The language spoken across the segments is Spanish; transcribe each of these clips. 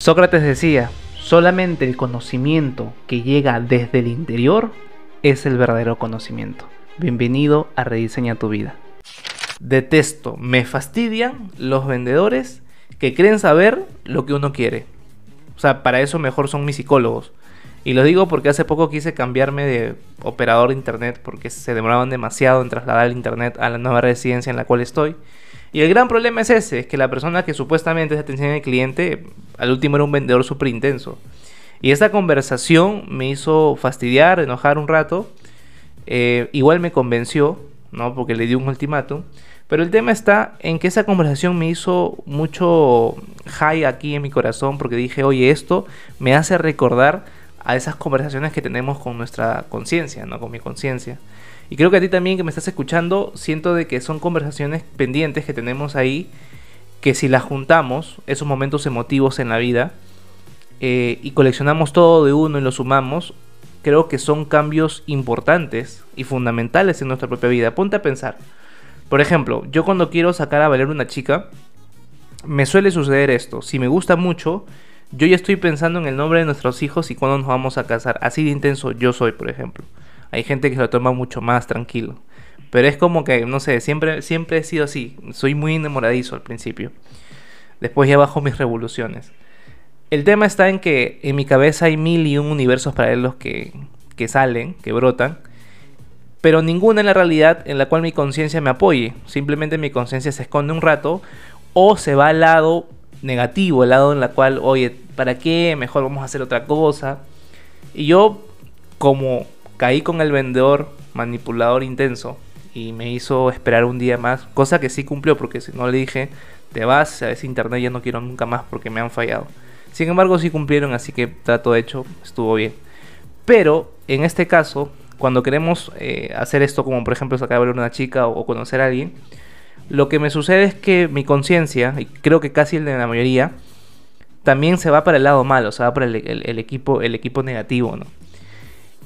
Sócrates decía, solamente el conocimiento que llega desde el interior es el verdadero conocimiento. Bienvenido a Rediseña tu vida. Detesto, me fastidian los vendedores que creen saber lo que uno quiere. O sea, para eso mejor son mis psicólogos. Y lo digo porque hace poco quise cambiarme de operador de internet porque se demoraban demasiado en trasladar el internet a la nueva residencia en la cual estoy. Y el gran problema es ese, es que la persona que supuestamente es atención al cliente, al último era un vendedor súper intenso. Y esta conversación me hizo fastidiar, enojar un rato. Eh, igual me convenció, ¿no? Porque le di un ultimátum. Pero el tema está en que esa conversación me hizo mucho high aquí en mi corazón porque dije, oye, esto me hace recordar a esas conversaciones que tenemos con nuestra conciencia, ¿no? Con mi conciencia. Y creo que a ti también que me estás escuchando, siento de que son conversaciones pendientes que tenemos ahí, que si las juntamos, esos momentos emotivos en la vida, eh, y coleccionamos todo de uno y lo sumamos, creo que son cambios importantes y fundamentales en nuestra propia vida. Ponte a pensar. Por ejemplo, yo cuando quiero sacar a valer una chica, me suele suceder esto. Si me gusta mucho, yo ya estoy pensando en el nombre de nuestros hijos y cuándo nos vamos a casar. Así de intenso yo soy, por ejemplo. Hay gente que se lo toma mucho más tranquilo. Pero es como que, no sé, siempre, siempre he sido así. Soy muy enamoradizo al principio. Después ya bajo mis revoluciones. El tema está en que en mi cabeza hay mil y un universos paralelos que, que salen, que brotan. Pero ninguna en la realidad en la cual mi conciencia me apoye. Simplemente mi conciencia se esconde un rato o se va al lado negativo, el lado en la cual, oye, ¿para qué? Mejor vamos a hacer otra cosa. Y yo, como caí con el vendedor manipulador intenso y me hizo esperar un día más, cosa que sí cumplió porque si no le dije, te vas a ese internet ya no quiero nunca más porque me han fallado. Sin embargo sí cumplieron, así que trato hecho, estuvo bien. Pero en este caso, cuando queremos eh, hacer esto como por ejemplo sacar a ver una chica o, conocer a alguien, lo que me sucede es que mi conciencia, y creo que casi el de la mayoría, también se va para el lado malo, se va para el, equipo, el equipo negativo, ¿no?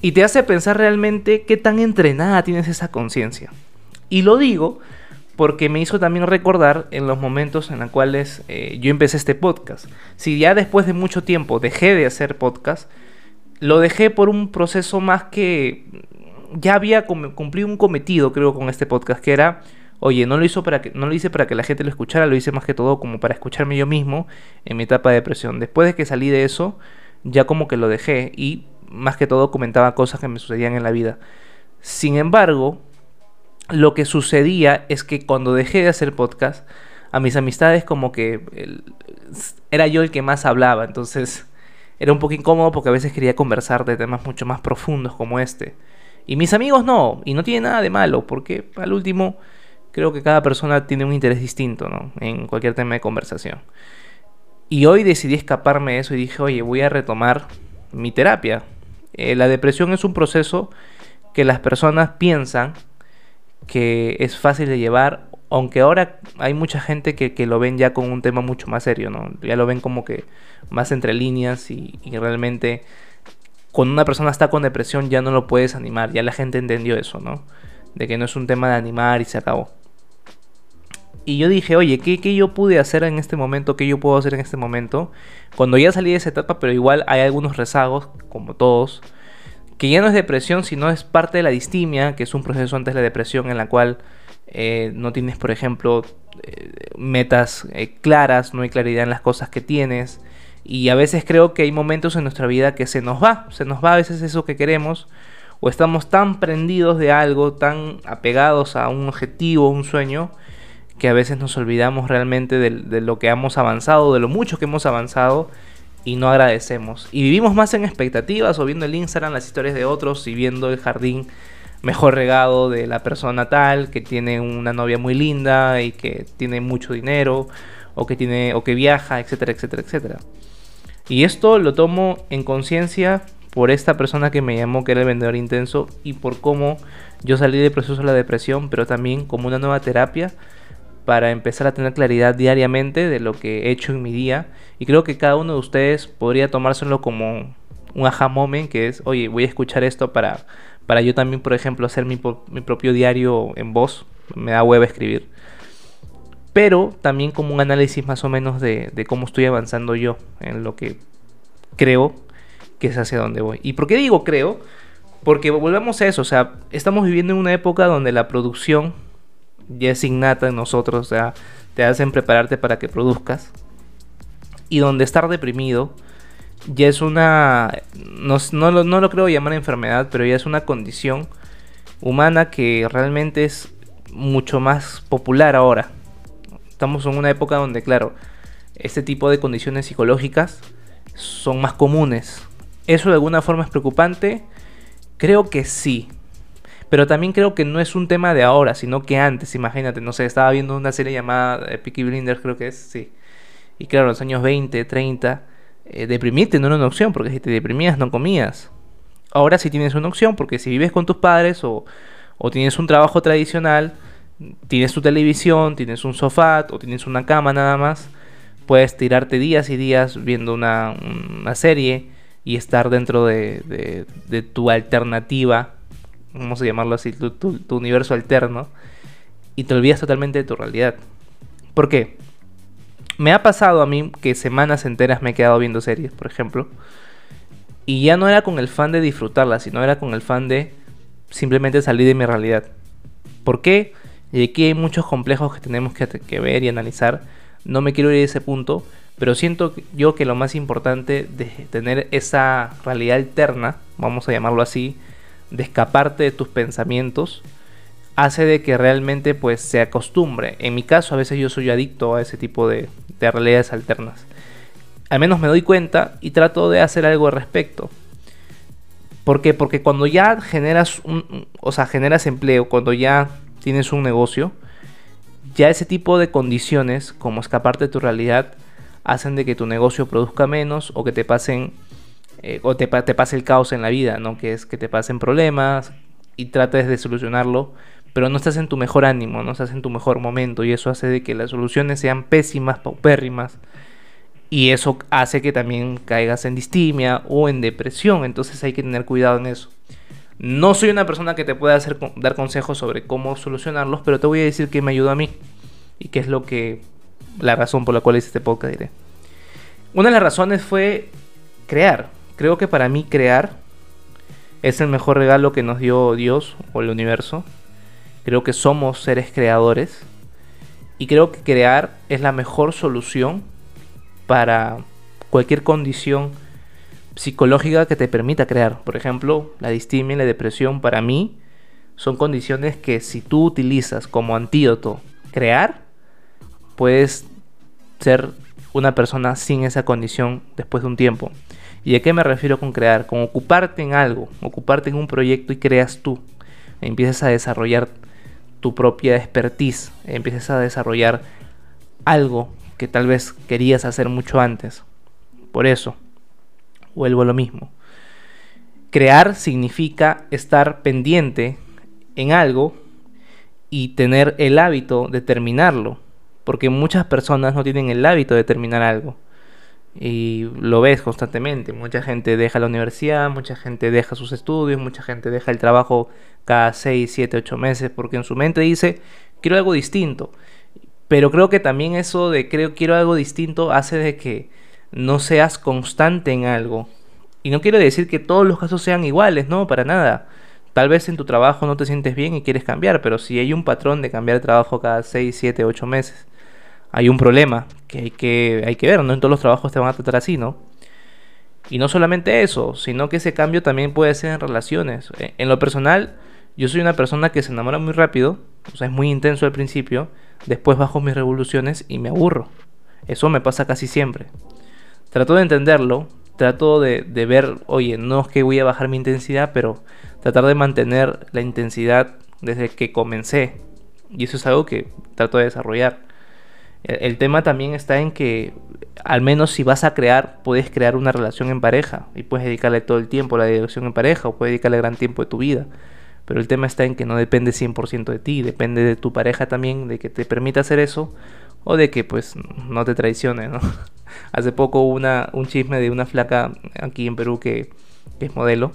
Y te hace pensar realmente qué tan entrenada tienes esa conciencia. Y lo digo porque me hizo también recordar en los momentos en los cuales eh, yo empecé este podcast. Si ya después de mucho tiempo dejé de hacer podcast, lo dejé por un proceso más que ya había cumplido un cometido, creo, con este podcast, que era, oye, no lo, hizo para que, no lo hice para que la gente lo escuchara, lo hice más que todo como para escucharme yo mismo en mi etapa de depresión. Después de que salí de eso, ya como que lo dejé y más que todo comentaba cosas que me sucedían en la vida. Sin embargo, lo que sucedía es que cuando dejé de hacer podcast, a mis amistades como que era yo el que más hablaba, entonces era un poco incómodo porque a veces quería conversar de temas mucho más profundos como este. Y mis amigos no, y no tiene nada de malo, porque al último creo que cada persona tiene un interés distinto ¿no? en cualquier tema de conversación. Y hoy decidí escaparme de eso y dije, oye, voy a retomar mi terapia. Eh, la depresión es un proceso que las personas piensan que es fácil de llevar, aunque ahora hay mucha gente que, lo ven ya con un tema mucho más serio, ¿no? Ya lo ven como que más entre líneas y, y realmente cuando una persona está con depresión ya no lo puedes animar, ya la gente entendió eso, ¿no? De que no es un tema de animar y se acabó. Y yo dije, oye, ¿qué, ¿qué, yo pude hacer en este momento? ¿Qué yo puedo hacer en este momento? Cuando ya salí de esa etapa, pero igual hay algunos rezagos, como todos, que ya no es depresión, sino es parte de la distimia, que es un proceso antes de la depresión en la cual eh, no tienes, por ejemplo, eh, metas eh, claras, no hay claridad en las cosas que tienes. Y a veces creo que hay momentos en nuestra vida que se nos va, se nos va a veces eso que queremos, o estamos tan prendidos de algo, tan apegados a un objetivo, un sueño, que a veces nos olvidamos realmente de, lo que hemos avanzado, de lo mucho que hemos avanzado y no agradecemos. Y vivimos más en expectativas o viendo el Instagram, las historias de otros y viendo el jardín mejor regado de la persona tal que tiene una novia muy linda y que tiene mucho dinero o que tiene o que viaja, etcétera, etcétera, etcétera. Y esto lo tomo en conciencia por esta persona que me llamó que era el vendedor intenso y por cómo yo salí del proceso de la depresión, pero también como una nueva terapia para empezar a tener claridad diariamente de lo que he hecho en mi día. Y creo que cada uno de ustedes podría tomárselo como un aha moment, que es, oye, voy a escuchar esto para, para yo también, por ejemplo, hacer mi, mi propio diario en voz. Me da hueva escribir. pero también como un análisis más o menos de, cómo estoy avanzando yo en lo que creo que es hacia donde voy. ¿Y por qué digo creo? Porque volvemos a eso, o sea, estamos viviendo en una época donde la producción ya es innata en nosotros, o sea, te hacen prepararte para que produzcas. Y donde estar deprimido ya es una, no, no, no lo creo llamar enfermedad, pero ya es una condición humana que realmente es mucho más popular ahora. Estamos en una época donde, claro, este tipo de condiciones psicológicas son más comunes. ¿Eso de alguna forma es preocupante? Creo que sí. Pero también creo que no es un tema de ahora, sino que antes, imagínate, no sé, estaba viendo una serie llamada eh, Blinders, creo que es, sí. Y claro, en los años 20, 30, eh, deprimirte no era una opción, porque si te deprimías no comías. Ahora sí tienes una opción, porque si vives con tus padres o, o tienes un trabajo tradicional, tienes tu televisión, tienes un sofá o tienes una cama nada más, puedes tirarte días y días viendo una, una serie y estar dentro de, de, tu alternativa, vamos a llamarlo así, tu, tu, universo alterno, y te olvidas totalmente de tu realidad. ¿Por qué? Me ha pasado a mí que semanas enteras me he quedado viendo series, por ejemplo, y ya no era con el fan de disfrutarla, sino era con el fan de simplemente salir de mi realidad. ¿Por qué? Y aquí hay muchos complejos que tenemos que, que ver y analizar. No me quiero ir a ese punto, pero siento yo que lo más importante de tener esa realidad alterna, vamos a llamarlo así, de escaparte de tus pensamientos, hace de que realmente pues se acostumbre. En mi caso a veces yo soy adicto a ese tipo de, de realidades alternas. Al menos me doy cuenta y trato de hacer algo al respecto. ¿Por qué? Porque cuando ya generas un, o sea, generas empleo, cuando ya tienes un negocio, ya ese tipo de condiciones, como escaparte de tu realidad, hacen de que tu negocio produzca menos o que te pasen eh, o te, pase el caos en la vida, ¿no? Que es que te pasen problemas y trates de solucionarlo, pero no estás en tu mejor ánimo, no estás en tu mejor momento y eso hace de que las soluciones sean pésimas, paupérrimas y eso hace que también caigas en distimia o en depresión, entonces hay que tener cuidado en eso. No soy una persona que te pueda hacer, dar consejos sobre cómo solucionarlos, pero te voy a decir que me ayudó a mí y qué es lo que la razón por la cual hice este podcast. Una de las razones fue crear. Creo que para mí crear es el mejor regalo que nos dio Dios o el universo. Creo que somos seres creadores. Y creo que crear es la mejor solución para cualquier condición psicológica que te permita crear. Por ejemplo, la distimia y la depresión para mí son condiciones que si tú utilizas como antídoto crear, puedes ser una persona sin esa condición después de un tiempo. ¿Y a qué me refiero con crear? Con ocuparte en algo, ocuparte en un proyecto y creas tú. Empiezas a desarrollar tu propia expertise, empiezas a desarrollar algo que tal vez querías hacer mucho antes. Por eso, vuelvo a lo mismo. Crear significa estar pendiente en algo y tener el hábito de terminarlo porque muchas personas no tienen el hábito de terminar algo. Y lo ves constantemente. Mucha gente deja la universidad, mucha gente deja sus estudios, mucha gente deja el trabajo cada 6, 7, 8 meses porque en su mente dice, quiero algo distinto. Pero creo que también eso de creo quiero algo distinto hace de que no seas constante en algo. Y no quiero decir que todos los casos sean iguales, no, para nada. Tal vez en tu trabajo no te sientes bien y quieres cambiar, pero si hay un patrón de cambiar de trabajo cada 6, 7, 8 meses, hay un problema que hay que, hay que ver, no en todos los trabajos te van a tratar así, ¿no? Y no solamente eso, sino que ese cambio también puede ser en relaciones. E, en lo personal, yo soy una persona que se enamora muy rápido, o sea, es muy intenso al principio, después bajo mis revoluciones y me aburro. Eso me pasa casi siempre. Trato de entenderlo, trato de, de ver, oye, no es que voy a bajar mi intensidad, pero tratar de mantener la intensidad desde que comencé. Y eso es algo que trato de desarrollar. El tema también está en que, al menos si vas a crear, puedes crear una relación en pareja y puedes dedicarle todo el tiempo a la dirección en pareja o puedes dedicarle gran tiempo de tu vida. Pero el tema está en que no depende 100% de ti, depende de tu pareja también, de que te permita hacer eso o de que pues no te traicione, ¿no? Hace poco hubo una, un chisme de una flaca aquí en Perú que, que es modelo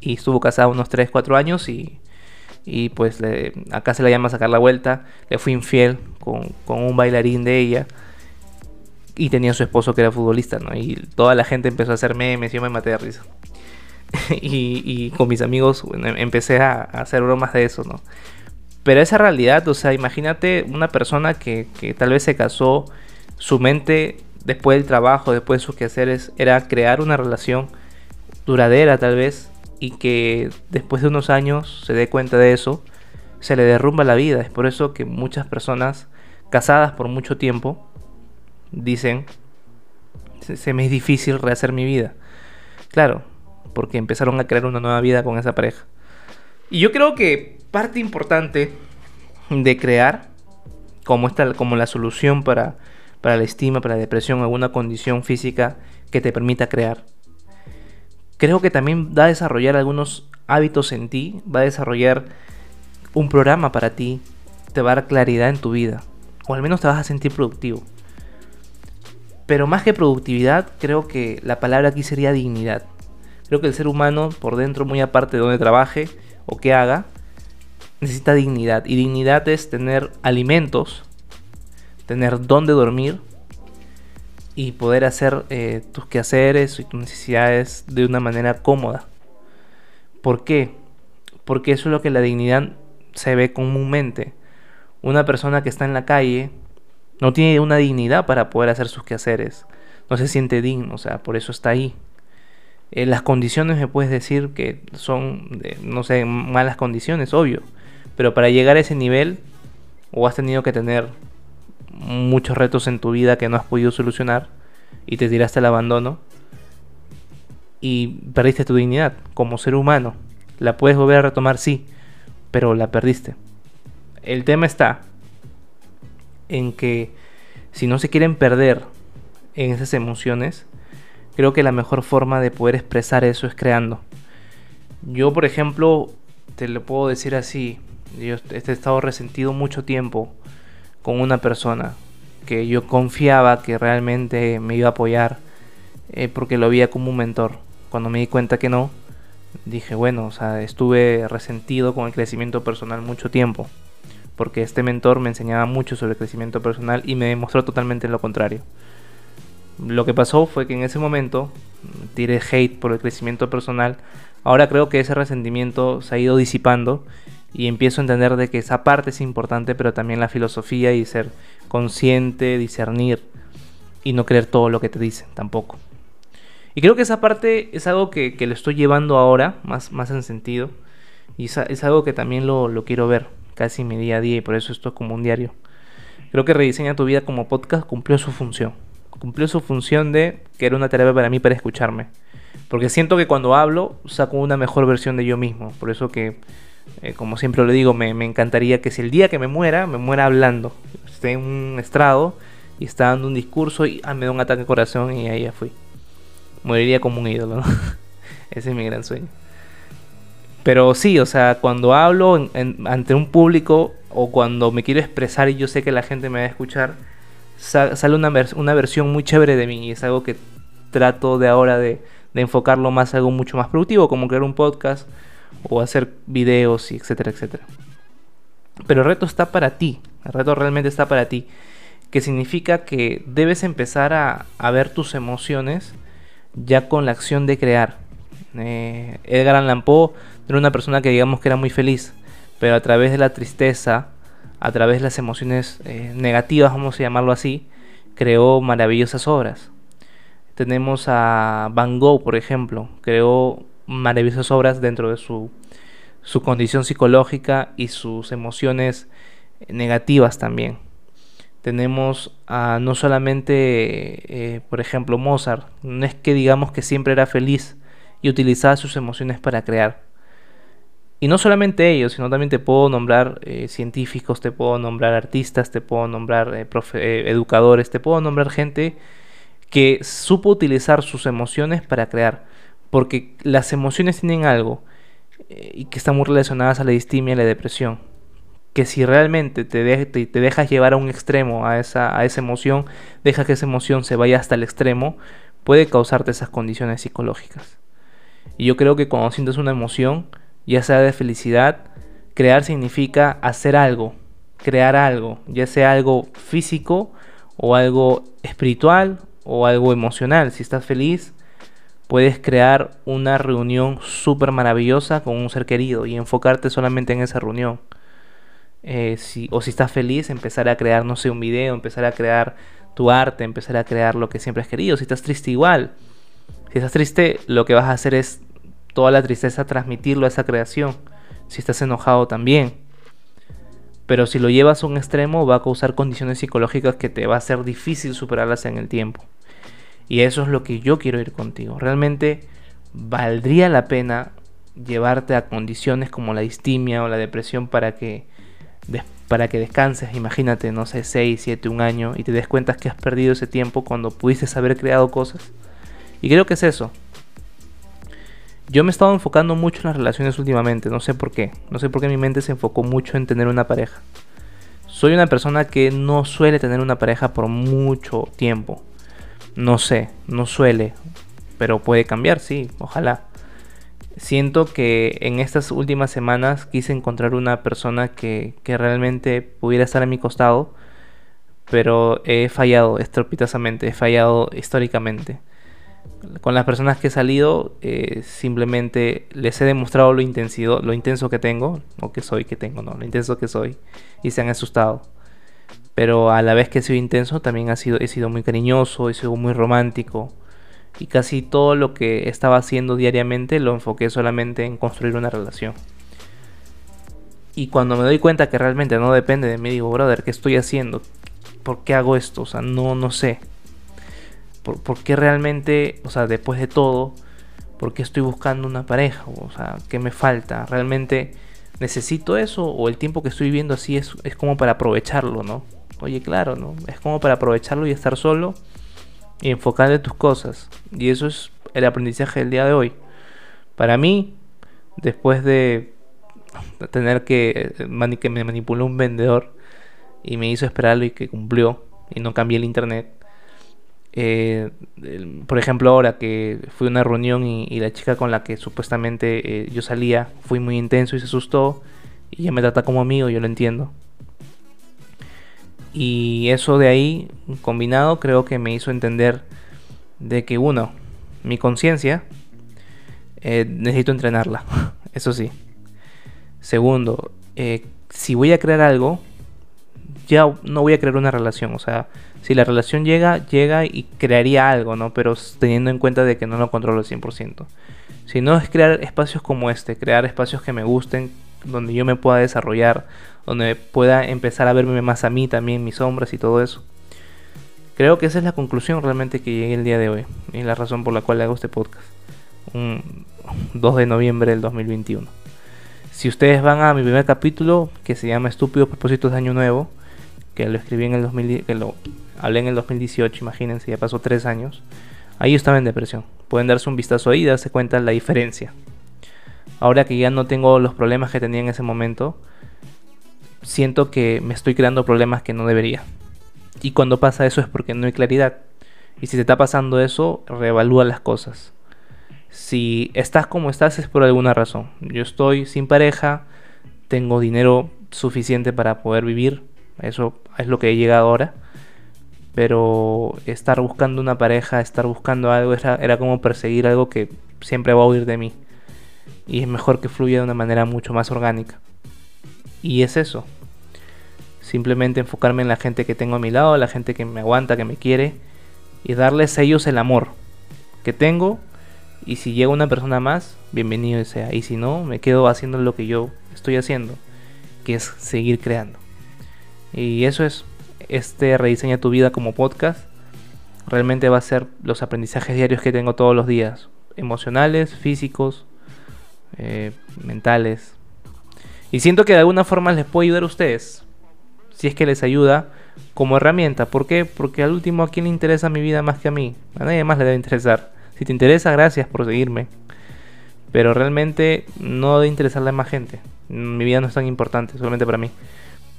y estuvo casada unos 3, 4 años y y pues acá se la llama sacar la vuelta, le fui infiel con, un bailarín de ella y tenía su esposo que era futbolista, ¿no? Y toda la gente empezó a hacer memes, yo me maté de risa. y, con mis amigos empecé a, hacer bromas de eso, ¿no? Pero esa realidad, o sea, imagínate una persona que, que tal vez se casó, su mente después del trabajo, después de sus quehaceres, era crear una relación duradera tal vez, y que después de unos años se dé cuenta de eso, se le derrumba la vida. Es por eso que muchas personas casadas por mucho tiempo dicen, se, me es difícil rehacer mi vida. Claro, porque empezaron a crear una nueva vida con esa pareja. Y yo creo que parte importante de crear, como, esta, como la solución para, para la estima, para la depresión, alguna condición física que te permita crear, creo que también va a desarrollar algunos hábitos en ti, va a desarrollar un programa para ti, te va a dar claridad en tu vida, o al menos te vas a sentir productivo. Pero más que productividad, creo que la palabra aquí sería dignidad. Creo que el ser humano, por dentro, muy aparte de donde trabaje o qué haga, necesita dignidad. Y dignidad es tener alimentos, tener dónde dormir, y poder hacer eh, tus quehaceres y tus necesidades de una manera cómoda. ¿Por qué? Porque eso es lo que la dignidad se ve comúnmente. Una persona que está en la calle no tiene una dignidad para poder hacer sus quehaceres. No se siente digno, o sea, por eso está ahí. Eh, las condiciones me puedes decir que son, no sé, malas condiciones, obvio. Pero para llegar a ese nivel, o has tenido que tener muchos retos en tu vida que no has podido solucionar y te tiraste al abandono y perdiste tu dignidad como ser humano. La puedes volver a retomar, sí, pero la perdiste. El tema está en que si no se quieren perder en esas emociones, creo que la mejor forma de poder expresar eso es creando. Yo, por ejemplo, te lo puedo decir así, yo he estado resentido mucho tiempo con una persona que yo confiaba que realmente me iba a apoyar eh, porque lo veía como un mentor. Cuando me di cuenta que no, dije, bueno, o sea, estuve resentido con el crecimiento personal mucho tiempo, porque este mentor me enseñaba mucho sobre crecimiento personal y me demostró totalmente lo contrario. Lo que pasó fue que en ese momento tiré hate por el crecimiento personal. Ahora creo que ese resentimiento se ha ido disipando y empiezo a entender de que esa parte es importante, pero también la filosofía y ser consciente, discernir y no creer todo lo que te dicen tampoco. Y creo que esa parte es algo que, que lo estoy llevando ahora, más, más en sentido, y es, algo que también lo, lo, quiero ver casi mi día a día y por eso esto es como un diario. Creo que Rediseña tu vida como podcast cumplió su función. Cumplió su función de que era una terapia para mí para escucharme. Porque siento que cuando hablo saco una mejor versión de yo mismo. Por eso que eh, como siempre lo digo, me, encantaría que si el día que me muera, me muera hablando. Esté en un estrado y está dando un discurso y ah, me da un ataque de corazón y ahí ya fui. Moriría como un ídolo, Ese es mi gran sueño. Pero sí, o sea, cuando hablo ante un público o cuando me quiero expresar y yo sé que la gente me va a escuchar, sale una, una versión muy chévere de mí y es algo que trato de ahora de, de enfocarlo más a algo mucho más productivo, como crear un podcast o hacer videos y etcétera, etcétera. Pero el reto está para ti, el reto realmente está para ti, que significa que debes empezar a, ver tus emociones ya con la acción de crear. Eh, Edgar Allan Poe era una persona que digamos que era muy feliz, pero a través de la tristeza, a través de las emociones eh, negativas, vamos a llamarlo así, creó maravillosas obras. Tenemos a Van Gogh, por ejemplo, creó maravillosas obras dentro de su, su condición psicológica y sus emociones negativas también. Tenemos a no solamente, eh, por ejemplo, Mozart, no es que digamos que siempre era feliz y utilizaba sus emociones para crear. Y no solamente ellos, sino también te puedo nombrar eh, científicos, te puedo nombrar artistas, te puedo nombrar eh, educadores, te puedo nombrar gente que supo utilizar sus emociones para crear. Porque las emociones tienen algo eh, y que están muy relacionadas a la distimia y la depresión. Que si realmente te, te, dejas llevar a un extremo, a esa, a esa emoción, deja que esa emoción se vaya hasta el extremo, puede causarte esas condiciones psicológicas. Y yo creo que cuando sientes una emoción, ya sea de felicidad, Crear significa hacer algo, crear algo, ya sea algo físico o algo espiritual o algo emocional. Si estás feliz, puedes crear una reunión súper maravillosa con un ser querido y enfocarte solamente en esa reunión. Eh, si, o si estás feliz, empezar a crear, no sé, un video, empezar a crear tu arte, empezar a crear lo que siempre has querido. Si estás triste, igual. Si estás triste, lo que vas a hacer es toda la tristeza transmitirlo a esa creación. Si estás enojado, también. Pero si lo llevas a un extremo, va a causar condiciones psicológicas que te va a ser difícil superarlas en el tiempo. Y eso es lo que yo quiero ir contigo. Realmente valdría la pena llevarte a condiciones como la distimia o la depresión para que, para que descanses, imagínate, no sé, 6, 7, un año y te des cuenta que has perdido ese tiempo cuando pudiste haber creado cosas. Y creo que es eso. Yo me he estado enfocando mucho en las relaciones últimamente, no sé por qué. No sé por qué mi mente se enfocó mucho en tener una pareja. Soy una persona que no suele tener una pareja por mucho tiempo. No sé, no suele, pero puede cambiar, sí, ojalá. Siento que en estas últimas semanas quise encontrar una persona que, que realmente pudiera estar a mi costado, pero he fallado estrepitosamente, he fallado históricamente. Con las personas que he salido, eh, simplemente les he demostrado lo, intensido, lo intenso que tengo, o que soy, que tengo, no, lo intenso que soy, y se han asustado pero a la vez que he sido intenso también ha sido, he sido muy cariñoso, he sido muy romántico y casi todo lo que estaba haciendo diariamente lo enfoqué solamente en construir una relación. Y cuando me doy cuenta que realmente no depende de mí, digo, brother, ¿qué estoy haciendo? ¿Por qué hago esto? O sea, no, no sé. ¿Por, ¿Por, qué realmente, o sea, después de todo, por qué estoy buscando una pareja? O sea, ¿qué me falta? ¿Realmente necesito eso? ¿O el tiempo que estoy viviendo así es, es como para aprovecharlo, no? Oye, claro, ¿no? Es como para aprovecharlo y estar solo y enfocar en tus cosas. Y eso es el aprendizaje del día de hoy. Para mí, después de tener que, que me manipuló un vendedor y me hizo esperarlo y que cumplió y no cambié el internet. Eh, por ejemplo, ahora que fui a una reunión y, la chica con la que supuestamente eh, yo salía fue muy intenso y se asustó y ya me trata como amigo, yo lo entiendo. Y eso de ahí, combinado, creo que me hizo entender de que uno, mi conciencia, eh, necesito entrenarla, eso sí. Segundo, eh, si voy a crear algo, ya no voy a crear una relación. O sea, si la relación llega, llega y crearía algo, ¿no? Pero teniendo en cuenta de que no lo controlo al 100%. Si no es crear espacios como este, crear espacios que me gusten, donde yo me pueda desarrollar, donde pueda empezar a verme más a mí también, mis sombras y todo eso. Creo que esa es la conclusión realmente que llegué el día de hoy y la razón por la cual hago este podcast. Un 2 de noviembre del 2021. Si ustedes van a mi primer capítulo que se llama Estúpidos propósitos de año nuevo, que lo escribí en el 2000, que lo hablé en el 2018, imagínense, ya pasó 3 años. Ahí estaba en depresión. Pueden darse un vistazo ahí y darse cuenta la diferencia. Ahora que ya no tengo los problemas que tenía en ese momento, siento que me estoy creando problemas que no debería. Y cuando pasa eso es porque no hay claridad. Y si te está pasando eso, reevalúa las cosas. Si estás como estás es por alguna razón. Yo estoy sin pareja, tengo dinero suficiente para poder vivir. Eso es lo que he llegado ahora. Pero estar buscando una pareja, estar buscando algo, era, era como perseguir algo que siempre va a huir de mí. Y es mejor que fluya de una manera mucho más orgánica. Y es eso. Simplemente enfocarme en la gente que tengo a mi lado, la gente que me aguanta, que me quiere. Y darles a ellos el amor que tengo. Y si llega una persona más, bienvenido sea. Y si no, me quedo haciendo lo que yo estoy haciendo. Que es seguir creando. Y eso es. Este rediseña tu vida como podcast. Realmente va a ser los aprendizajes diarios que tengo todos los días. Emocionales, físicos, eh, mentales, y siento que de alguna forma les puedo ayudar a ustedes. Si es que les ayuda como herramienta. ¿Por qué? Porque al último a quién le interesa mi vida más que a mí. A nadie más le debe interesar. Si te interesa, gracias por seguirme. Pero realmente no debe interesarle a más gente. Mi vida no es tan importante, solamente para mí.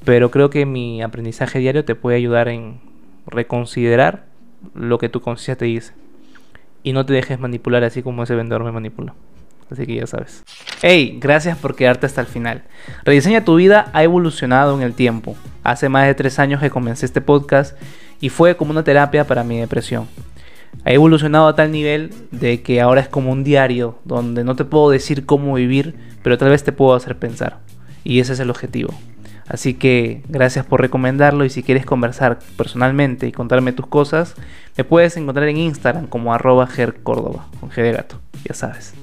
Pero creo que mi aprendizaje diario te puede ayudar en reconsiderar lo que tu conciencia te dice. Y no te dejes manipular así como ese vendedor me manipuló. Así que ya sabes. Hey, gracias por quedarte hasta el final. Rediseña tu vida ha evolucionado en el tiempo. Hace más de tres años que comencé este podcast y fue como una terapia para mi depresión. Ha evolucionado a tal nivel de que ahora es como un diario donde no te puedo decir cómo vivir, pero tal vez te puedo hacer pensar. Y ese es el objetivo. Así que gracias por recomendarlo y si quieres conversar personalmente y contarme tus cosas, me puedes encontrar en Instagram como arroba gercórdoba, con G de gato, ya sabes.